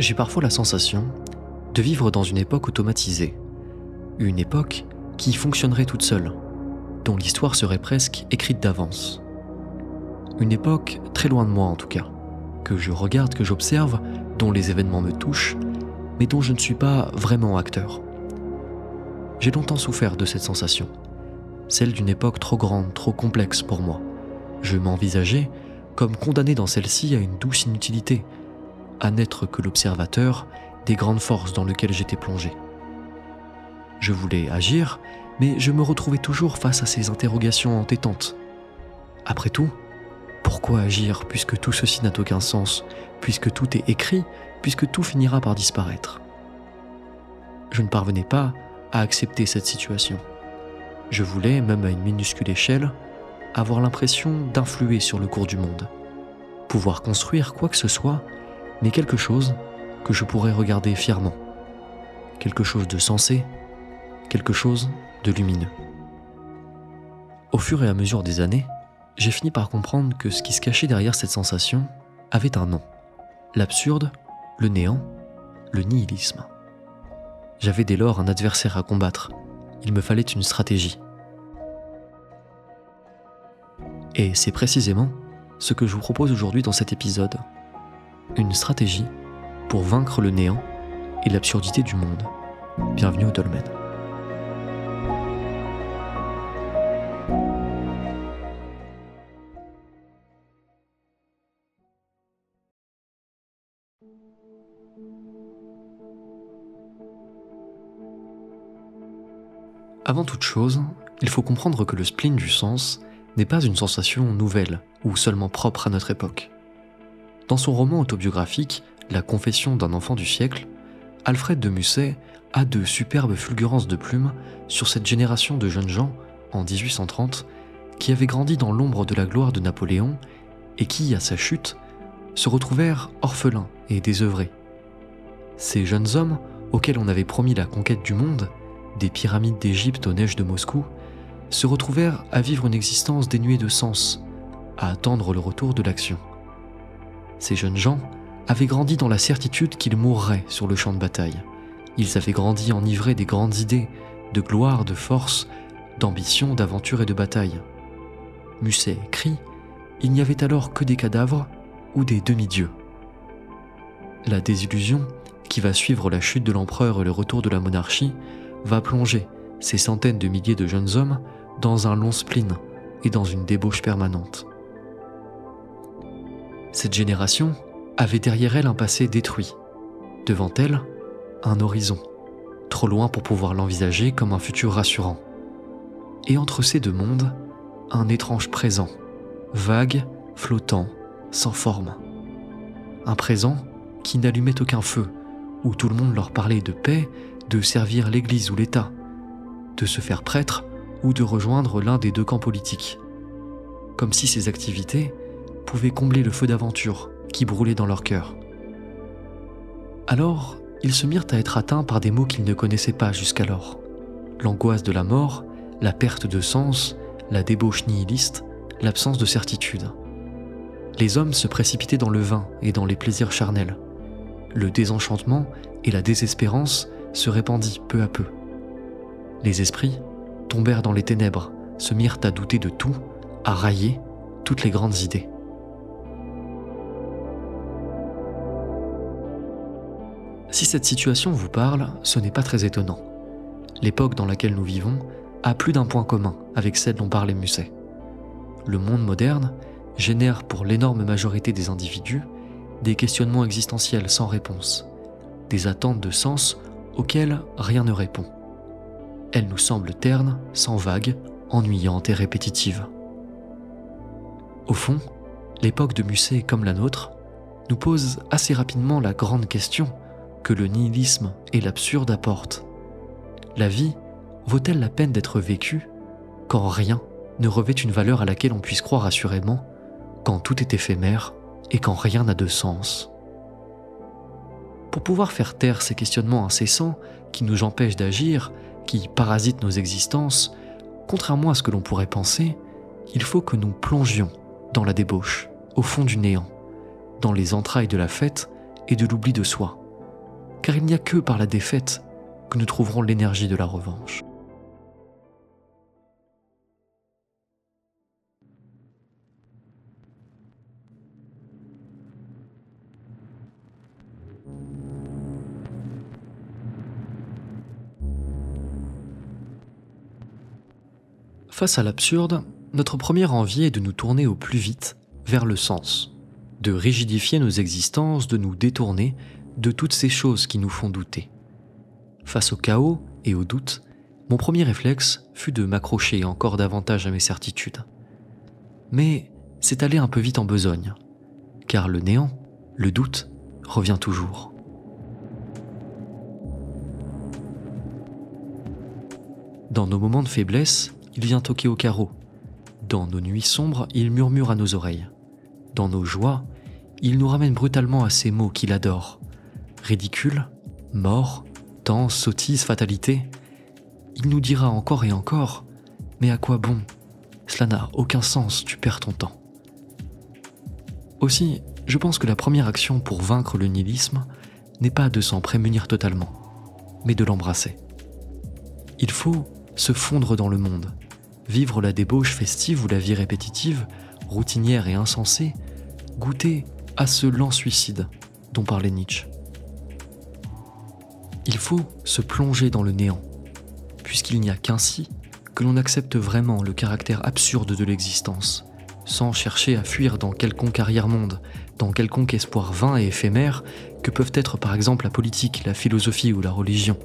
J'ai parfois la sensation de vivre dans une époque automatisée, une époque qui fonctionnerait toute seule, dont l'histoire serait presque écrite d'avance. Une époque très loin de moi en tout cas, que je regarde, que j'observe, dont les événements me touchent, mais dont je ne suis pas vraiment acteur. J'ai longtemps souffert de cette sensation, celle d'une époque trop grande, trop complexe pour moi. Je m'envisageais comme condamné dans celle-ci à une douce inutilité, à n'être que l'observateur des grandes forces dans lesquelles j'étais plongé. Je voulais agir, mais je me retrouvais toujours face à ces interrogations entêtantes. Après tout, pourquoi agir puisque tout ceci n'a aucun sens, puisque tout est écrit, puisque tout finira par disparaître? Je ne parvenais pas à accepter cette situation. Je voulais, même à une minuscule échelle, avoir l'impression d'influer sur le cours du monde, pouvoir construire quoi que ce soit, mais quelque chose que je pourrais regarder fièrement, quelque chose de sensé, quelque chose de lumineux. Au fur et à mesure des années, j'ai fini par comprendre que ce qui se cachait derrière cette sensation avait un nom. L'absurde, le néant, le nihilisme. J'avais dès lors un adversaire à combattre. Il me fallait une stratégie. Et c'est précisément ce que je vous propose aujourd'hui dans cet épisode. Une stratégie pour vaincre le néant et l'absurdité du monde. Bienvenue au Dolmen. Avant toute chose, il faut comprendre que le spleen du sens n'est pas une sensation nouvelle ou seulement propre à notre époque. Dans son roman autobiographique La confession d'un enfant du siècle, Alfred de Musset a de superbes fulgurances de plumes sur cette génération de jeunes gens, en 1830, qui avaient grandi dans l'ombre de la gloire de Napoléon et qui, à sa chute, se retrouvèrent orphelins et désœuvrés. Ces jeunes hommes, auxquels on avait promis la conquête du monde, des pyramides d'Égypte aux neiges de Moscou, se retrouvèrent à vivre une existence dénuée de sens, à attendre le retour de l'action. Ces jeunes gens avaient grandi dans la certitude qu'ils mourraient sur le champ de bataille. Ils avaient grandi enivrés des grandes idées, de gloire, de force, d'ambition, d'aventure et de bataille. Musset écrit Il n'y avait alors que des cadavres ou des demi-dieux. La désillusion, qui va suivre la chute de l'empereur et le retour de la monarchie, va plonger ces centaines de milliers de jeunes hommes dans un long spleen et dans une débauche permanente. Cette génération avait derrière elle un passé détruit, devant elle un horizon, trop loin pour pouvoir l'envisager comme un futur rassurant. Et entre ces deux mondes, un étrange présent, vague, flottant, sans forme. Un présent qui n'allumait aucun feu, où tout le monde leur parlait de paix, de servir l'Église ou l'État, de se faire prêtre ou de rejoindre l'un des deux camps politiques. Comme si ces activités pouvaient combler le feu d'aventure qui brûlait dans leur cœur. Alors, ils se mirent à être atteints par des mots qu'ils ne connaissaient pas jusqu'alors. L'angoisse de la mort, la perte de sens, la débauche nihiliste, l'absence de certitude. Les hommes se précipitaient dans le vin et dans les plaisirs charnels. Le désenchantement et la désespérance se répandit peu à peu. Les esprits tombèrent dans les ténèbres, se mirent à douter de tout, à railler toutes les grandes idées. Si cette situation vous parle, ce n'est pas très étonnant. L'époque dans laquelle nous vivons a plus d'un point commun avec celle dont parlait Musset. Le monde moderne génère pour l'énorme majorité des individus des questionnements existentiels sans réponse, des attentes de sens auxquelles rien ne répond. Elles nous semblent ternes, sans vagues, ennuyantes et répétitives. Au fond, l'époque de Musset comme la nôtre nous pose assez rapidement la grande question que le nihilisme et l'absurde apportent. La vie vaut-elle la peine d'être vécue quand rien ne revêt une valeur à laquelle on puisse croire assurément, quand tout est éphémère et quand rien n'a de sens? Pour pouvoir faire taire ces questionnements incessants qui nous empêchent d'agir, qui parasitent nos existences, contrairement à ce que l'on pourrait penser, il faut que nous plongions dans la débauche, au fond du néant, dans les entrailles de la fête et de l'oubli de soi car il n'y a que par la défaite que nous trouverons l'énergie de la revanche. Face à l'absurde, notre première envie est de nous tourner au plus vite vers le sens, de rigidifier nos existences, de nous détourner de toutes ces choses qui nous font douter. Face au chaos et au doute, mon premier réflexe fut de m'accrocher encore davantage à mes certitudes. Mais c'est aller un peu vite en besogne, car le néant, le doute, revient toujours. Dans nos moments de faiblesse, il vient toquer au carreau. Dans nos nuits sombres, il murmure à nos oreilles. Dans nos joies, il nous ramène brutalement à ces mots qu'il adore. Ridicule, mort, temps, sottise, fatalité. Il nous dira encore et encore, mais à quoi bon? Cela n'a aucun sens, tu perds ton temps. Aussi, je pense que la première action pour vaincre le nihilisme n'est pas de s'en prémunir totalement, mais de l'embrasser. Il faut se fondre dans le monde, vivre la débauche festive ou la vie répétitive, routinière et insensée, goûter à ce lent suicide dont parlait Nietzsche. Il faut se plonger dans le néant, puisqu'il n'y a qu'ainsi que l'on accepte vraiment le caractère absurde de l'existence, sans chercher à fuir dans quelconque arrière-monde, dans quelconque espoir vain et éphémère que peuvent être par exemple la politique, la philosophie ou la religion.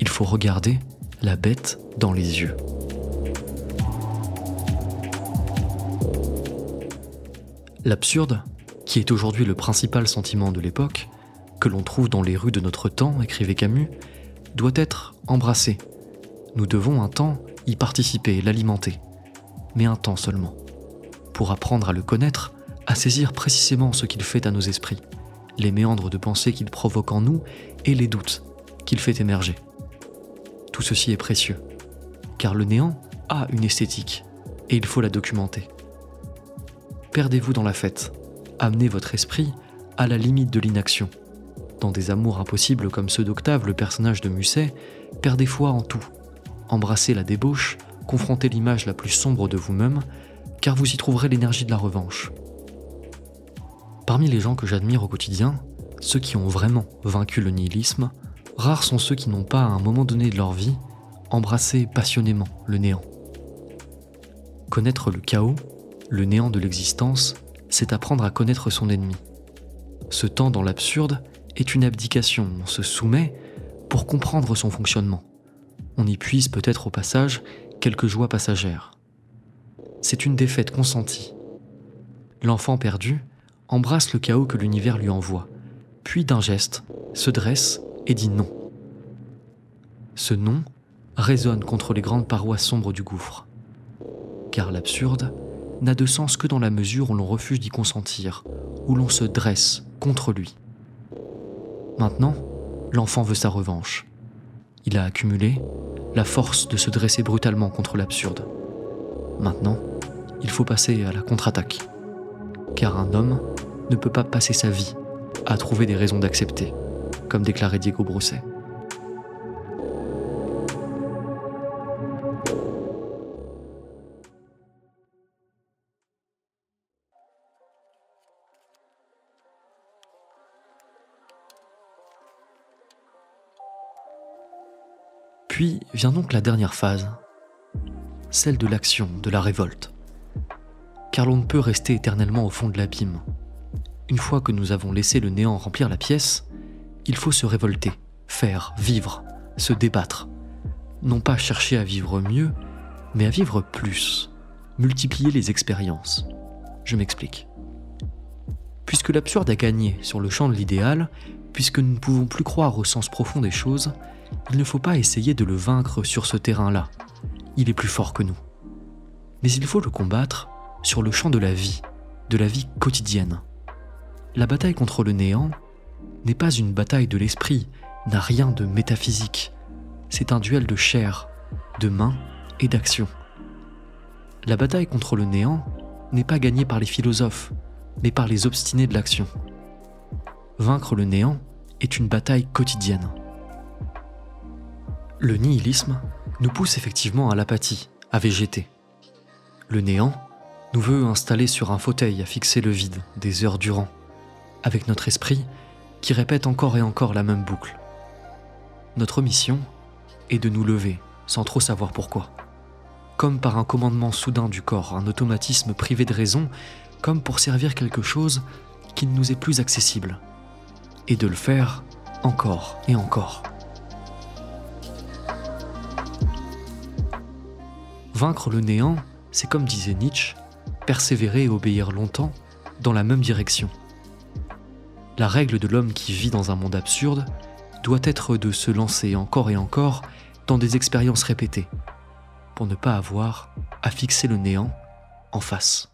Il faut regarder la bête dans les yeux. L'absurde, qui est aujourd'hui le principal sentiment de l'époque, que l'on trouve dans les rues de notre temps, écrivait Camus, doit être embrassé. Nous devons un temps y participer, l'alimenter, mais un temps seulement, pour apprendre à le connaître, à saisir précisément ce qu'il fait à nos esprits, les méandres de pensée qu'il provoque en nous et les doutes qu'il fait émerger. Tout ceci est précieux, car le néant a une esthétique, et il faut la documenter perdez-vous dans la fête. Amenez votre esprit à la limite de l'inaction. Dans des amours impossibles comme ceux d'Octave, le personnage de Musset, perdez foi en tout. Embrassez la débauche, confrontez l'image la plus sombre de vous-même, car vous y trouverez l'énergie de la revanche. Parmi les gens que j'admire au quotidien, ceux qui ont vraiment vaincu le nihilisme, rares sont ceux qui n'ont pas à un moment donné de leur vie embrassé passionnément le néant. Connaître le chaos, le néant de l'existence, c'est apprendre à connaître son ennemi. Ce temps dans l'absurde est une abdication, on se soumet pour comprendre son fonctionnement. On y puise peut-être au passage quelques joies passagères. C'est une défaite consentie. L'enfant perdu embrasse le chaos que l'univers lui envoie, puis d'un geste se dresse et dit non. Ce non résonne contre les grandes parois sombres du gouffre. Car l'absurde n'a de sens que dans la mesure où l'on refuse d'y consentir, où l'on se dresse contre lui. Maintenant, l'enfant veut sa revanche. Il a accumulé la force de se dresser brutalement contre l'absurde. Maintenant, il faut passer à la contre-attaque. Car un homme ne peut pas passer sa vie à trouver des raisons d'accepter, comme déclarait Diego Brosset. Puis vient donc la dernière phase, celle de l'action, de la révolte. Car l'on ne peut rester éternellement au fond de l'abîme. Une fois que nous avons laissé le néant remplir la pièce, il faut se révolter, faire, vivre, se débattre. Non pas chercher à vivre mieux, mais à vivre plus, multiplier les expériences. Je m'explique. Puisque l'absurde a gagné sur le champ de l'idéal, puisque nous ne pouvons plus croire au sens profond des choses, il ne faut pas essayer de le vaincre sur ce terrain-là. Il est plus fort que nous. Mais il faut le combattre sur le champ de la vie, de la vie quotidienne. La bataille contre le néant n'est pas une bataille de l'esprit, n'a rien de métaphysique. C'est un duel de chair, de main et d'action. La bataille contre le néant n'est pas gagnée par les philosophes, mais par les obstinés de l'action. Vaincre le néant est une bataille quotidienne. Le nihilisme nous pousse effectivement à l'apathie, à végéter. Le néant nous veut installer sur un fauteuil à fixer le vide des heures durant, avec notre esprit qui répète encore et encore la même boucle. Notre mission est de nous lever sans trop savoir pourquoi. Comme par un commandement soudain du corps, un automatisme privé de raison, comme pour servir quelque chose qui ne nous est plus accessible. Et de le faire encore et encore. Vaincre le néant, c'est comme disait Nietzsche, persévérer et obéir longtemps dans la même direction. La règle de l'homme qui vit dans un monde absurde doit être de se lancer encore et encore dans des expériences répétées, pour ne pas avoir à fixer le néant en face.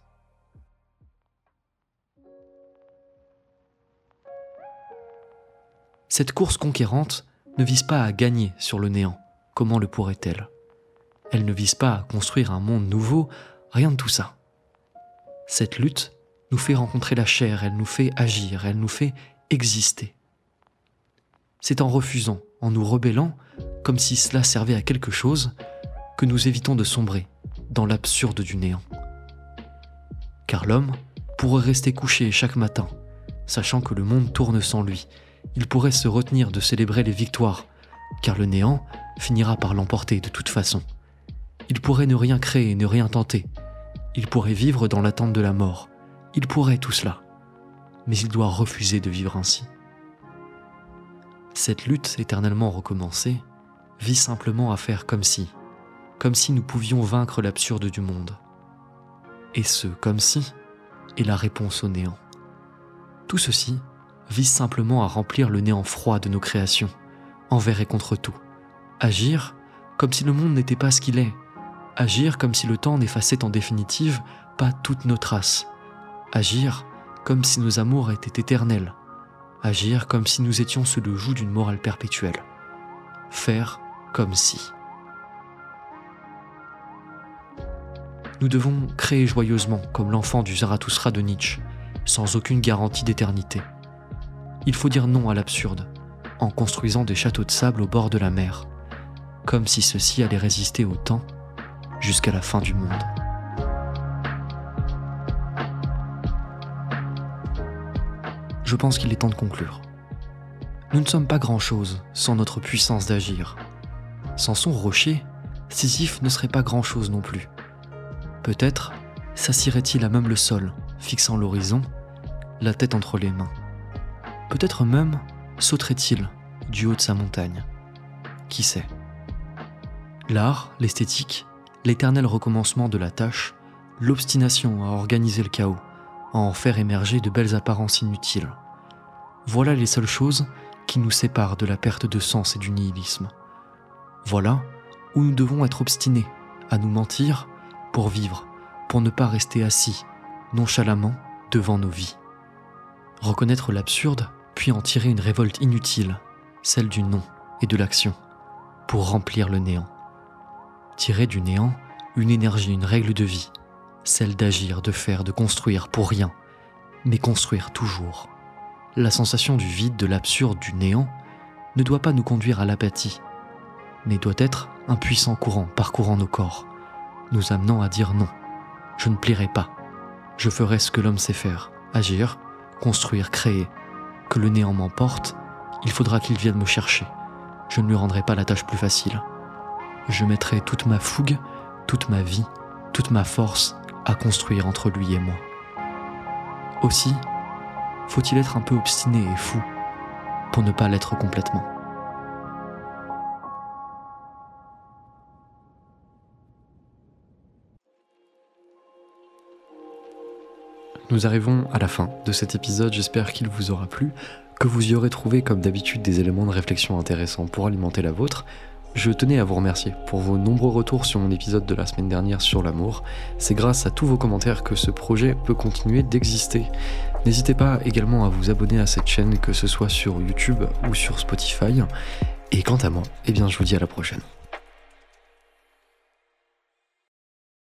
Cette course conquérante ne vise pas à gagner sur le néant, comment le pourrait-elle? Elle ne vise pas à construire un monde nouveau, rien de tout ça. Cette lutte nous fait rencontrer la chair, elle nous fait agir, elle nous fait exister. C'est en refusant, en nous rebellant, comme si cela servait à quelque chose, que nous évitons de sombrer dans l'absurde du néant. Car l'homme pourrait rester couché chaque matin, sachant que le monde tourne sans lui. Il pourrait se retenir de célébrer les victoires, car le néant finira par l'emporter de toute façon. Il pourrait ne rien créer, ne rien tenter. Il pourrait vivre dans l'attente de la mort. Il pourrait tout cela. Mais il doit refuser de vivre ainsi. Cette lutte éternellement recommencée vise simplement à faire comme si, comme si nous pouvions vaincre l'absurde du monde. Et ce comme si est la réponse au néant. Tout ceci vise simplement à remplir le néant froid de nos créations, envers et contre tout. Agir comme si le monde n'était pas ce qu'il est, Agir comme si le temps n'effaçait en définitive pas toutes nos traces. Agir comme si nos amours étaient éternels. Agir comme si nous étions sous le joug d'une morale perpétuelle. Faire comme si. Nous devons créer joyeusement comme l'enfant du Zarathustra de Nietzsche, sans aucune garantie d'éternité. Il faut dire non à l'absurde, en construisant des châteaux de sable au bord de la mer, comme si ceux-ci allaient résister au temps jusqu'à la fin du monde. Je pense qu'il est temps de conclure. Nous ne sommes pas grand-chose sans notre puissance d'agir. Sans son rocher, Sisyphe ne serait pas grand-chose non plus. Peut-être s'assierait-il à même le sol, fixant l'horizon, la tête entre les mains. Peut-être même sauterait-il du haut de sa montagne. Qui sait? L'art, l'esthétique, l'éternel recommencement de la tâche, l'obstination à organiser le chaos, à en faire émerger de belles apparences inutiles. Voilà les seules choses qui nous séparent de la perte de sens et du nihilisme. Voilà où nous devons être obstinés, à nous mentir pour vivre, pour ne pas rester assis, nonchalamment, devant nos vies. Reconnaître l'absurde, puis en tirer une révolte inutile, celle du non et de l'action, pour remplir le néant tirer du néant une énergie, une règle de vie, celle d'agir, de faire, de construire pour rien, mais construire toujours. La sensation du vide, de l'absurde, du néant ne doit pas nous conduire à l'apathie, mais doit être un puissant courant parcourant nos corps, nous amenant à dire non, je ne plierai pas, je ferai ce que l'homme sait faire, agir, construire, créer. Que le néant m'emporte, il faudra qu'il vienne me chercher. Je ne lui rendrai pas la tâche plus facile je mettrai toute ma fougue, toute ma vie, toute ma force à construire entre lui et moi. Aussi, faut-il être un peu obstiné et fou pour ne pas l'être complètement. Nous arrivons à la fin de cet épisode, j'espère qu'il vous aura plu, que vous y aurez trouvé comme d'habitude des éléments de réflexion intéressants pour alimenter la vôtre, je tenais à vous remercier pour vos nombreux retours sur mon épisode de la semaine dernière sur l'amour. C'est grâce à tous vos commentaires que ce projet peut continuer d'exister. N'hésitez pas également à vous abonner à cette chaîne, que ce soit sur YouTube ou sur Spotify. Et quant à moi, eh bien je vous dis à la prochaine.